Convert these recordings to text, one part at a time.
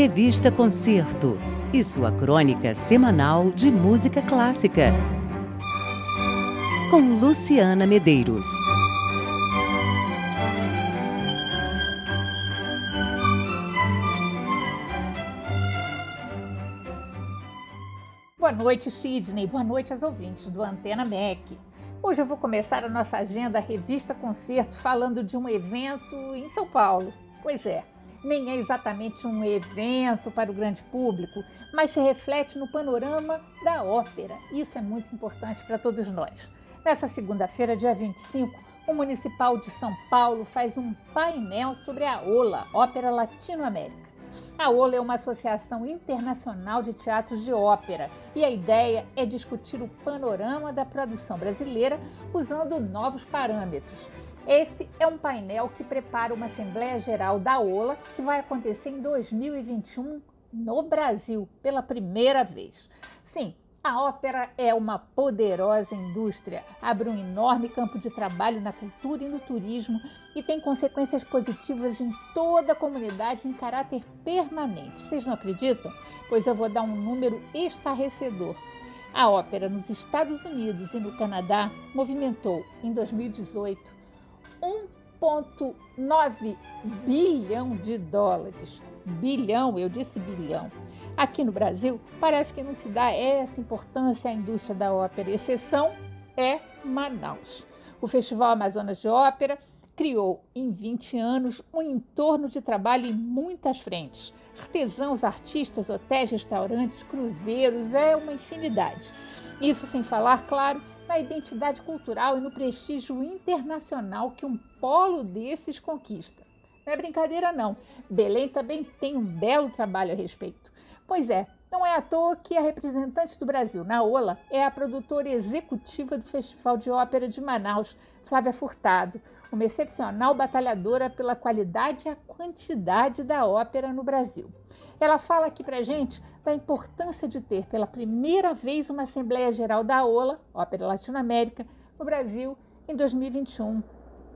Revista Concerto e sua crônica semanal de música clássica. Com Luciana Medeiros. Boa noite, Sidney. Boa noite aos ouvintes do Antena MEC. Hoje eu vou começar a nossa agenda Revista Concerto falando de um evento em São Paulo. Pois é, nem é exatamente um evento para o grande público, mas se reflete no panorama da ópera. Isso é muito importante para todos nós. Nessa segunda-feira, dia 25, o Municipal de São Paulo faz um painel sobre a OLA, Ópera Latino-América. A OLA é uma associação internacional de teatros de ópera e a ideia é discutir o panorama da produção brasileira usando novos parâmetros. Esse é um painel que prepara uma Assembleia Geral da OLA que vai acontecer em 2021 no Brasil, pela primeira vez. Sim, a ópera é uma poderosa indústria, abre um enorme campo de trabalho na cultura e no turismo e tem consequências positivas em toda a comunidade em caráter permanente. Vocês não acreditam? Pois eu vou dar um número estarrecedor. A ópera nos Estados Unidos e no Canadá movimentou, em 2018, 1,9 bilhão de dólares. Bilhão, eu disse bilhão. Aqui no Brasil, parece que não se dá essa importância à indústria da ópera. Exceção é Manaus. O Festival Amazonas de Ópera criou em 20 anos um entorno de trabalho em muitas frentes. Artesãos, artistas, hotéis, restaurantes, cruzeiros, é uma infinidade. Isso sem falar, claro, na identidade cultural e no prestígio internacional que um polo desses conquista. Não é brincadeira, não. Belém também tem um belo trabalho a respeito. Pois é, não é à toa que a representante do Brasil na OLA é a produtora executiva do Festival de Ópera de Manaus, Flávia Furtado, uma excepcional batalhadora pela qualidade e a quantidade da ópera no Brasil. Ela fala aqui para gente da importância de ter pela primeira vez uma Assembleia Geral da OLA, Ópera Latino-América, no Brasil em 2021,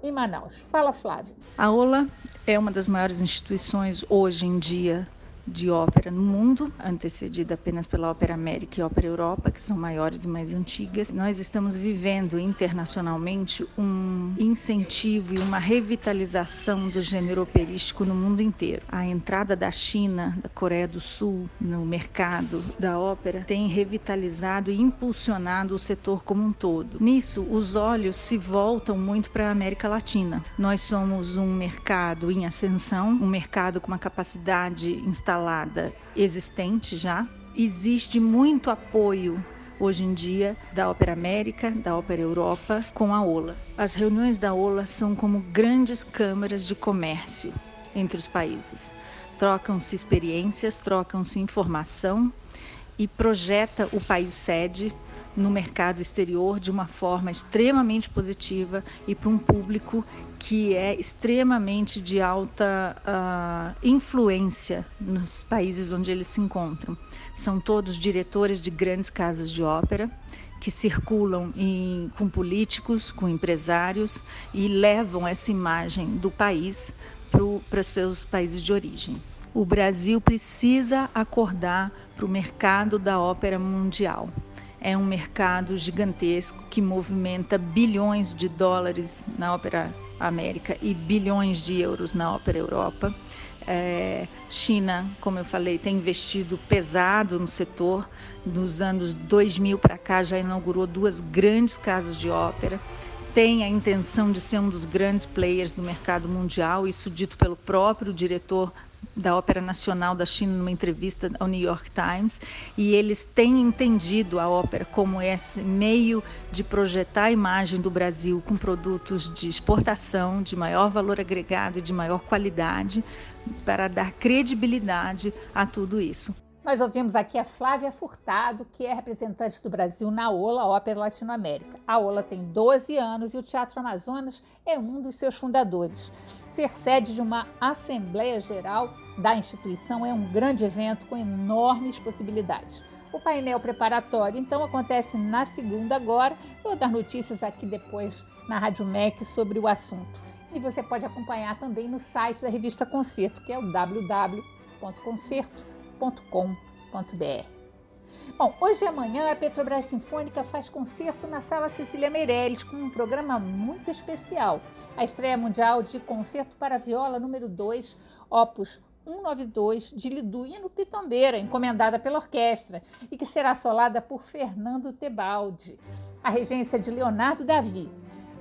em Manaus. Fala, Flávia. A OLA é uma das maiores instituições hoje em dia de ópera no mundo, antecedida apenas pela Ópera América e Ópera Europa, que são maiores e mais antigas. Nós estamos vivendo internacionalmente um incentivo e uma revitalização do gênero operístico no mundo inteiro. A entrada da China, da Coreia do Sul no mercado da ópera tem revitalizado e impulsionado o setor como um todo. Nisso, os olhos se voltam muito para a América Latina. Nós somos um mercado em ascensão, um mercado com uma capacidade instalada instalada existente já. Existe muito apoio hoje em dia da Ópera América, da Ópera Europa com a OLA. As reuniões da OLA são como grandes câmaras de comércio entre os países. Trocam-se experiências, trocam-se informação e projeta o país sede no mercado exterior de uma forma extremamente positiva e para um público que é extremamente de alta uh, influência nos países onde eles se encontram. São todos diretores de grandes casas de ópera que circulam em, com políticos, com empresários e levam essa imagem do país para os seus países de origem. O Brasil precisa acordar para o mercado da ópera mundial é um mercado gigantesco que movimenta bilhões de dólares na Ópera América e bilhões de euros na Ópera Europa. É, China, como eu falei, tem investido pesado no setor. Nos anos 2000 para cá, já inaugurou duas grandes casas de ópera. Tem a intenção de ser um dos grandes players do mercado mundial, isso dito pelo próprio diretor da Ópera Nacional da China numa entrevista ao New York Times e eles têm entendido a ópera como esse meio de projetar a imagem do Brasil com produtos de exportação de maior valor agregado e de maior qualidade para dar credibilidade a tudo isso. Nós ouvimos aqui a Flávia Furtado, que é representante do Brasil na OLA, Ópera Latino-América. A OLA tem 12 anos e o Teatro Amazonas é um dos seus fundadores. Ser sede de uma Assembleia Geral da instituição é um grande evento com enormes possibilidades. O painel preparatório, então, acontece na segunda agora. Vou dar notícias aqui depois na Rádio MEC sobre o assunto. E você pode acompanhar também no site da revista Concerto, que é o www Bom, hoje e amanhã a Petrobras Sinfônica faz concerto na Sala Cecília Meirelles com um programa muito especial. A estreia mundial de Concerto para Viola número 2, opus 192 de Liduino Pitombeira, encomendada pela orquestra, e que será solada por Fernando Tebaldi. A regência de Leonardo Davi.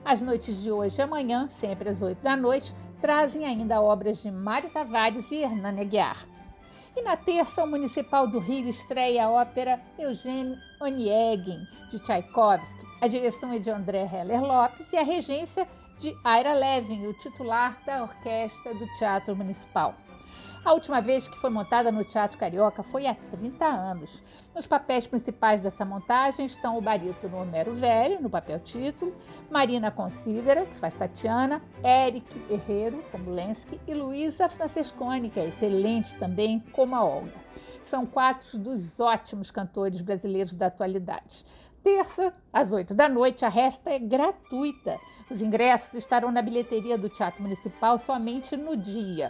As noites de hoje e amanhã, sempre às 8 da noite, trazem ainda obras de Mário Tavares e Hernani Aguiar. E na terça, o Municipal do Rio estreia a ópera Eugênio Onegin, de Tchaikovsky. A direção é de André Heller Lopes e a regência de Aira Levin, o titular da orquestra do Teatro Municipal. A última vez que foi montada no Teatro Carioca foi há 30 anos. Nos papéis principais dessa montagem estão o barítono Homero Velho, no papel título, Marina Considera, que faz Tatiana, Eric Herrero, como Lensky, e Luísa Francesconi, que é excelente também, como a Olga. São quatro dos ótimos cantores brasileiros da atualidade. Terça, às oito da noite, a resta é gratuita. Os ingressos estarão na bilheteria do Teatro Municipal somente no dia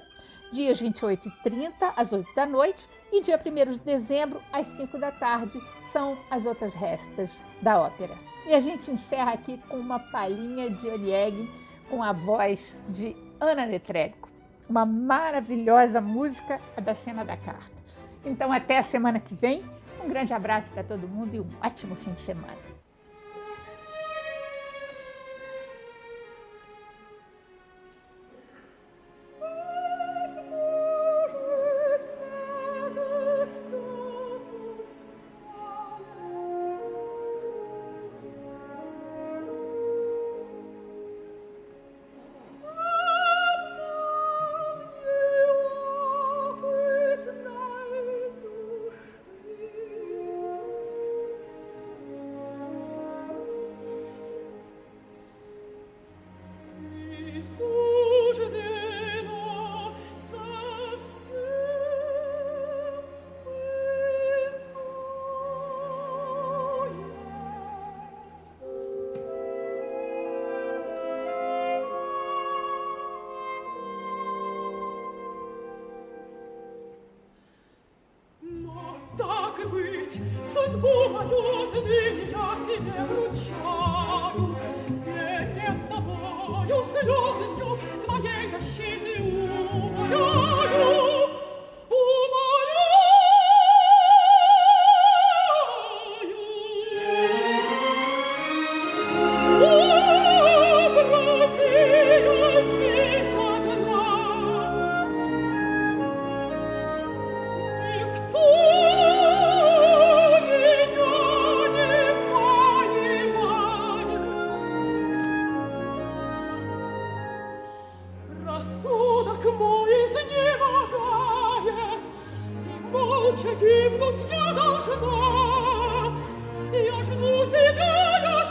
dias 28 e 30, às 8 da noite, e dia 1 de dezembro, às 5 da tarde, são as outras restas da ópera. E a gente encerra aqui com uma palhinha de Olieg com a voz de Ana Netrebko. Uma maravilhosa música, da cena da carta. Então, até a semana que vem. Um grande abraço para todo mundo e um ótimo fim de semana. Твоей защиты у Молча гибнуть я должна, я жду тебя, я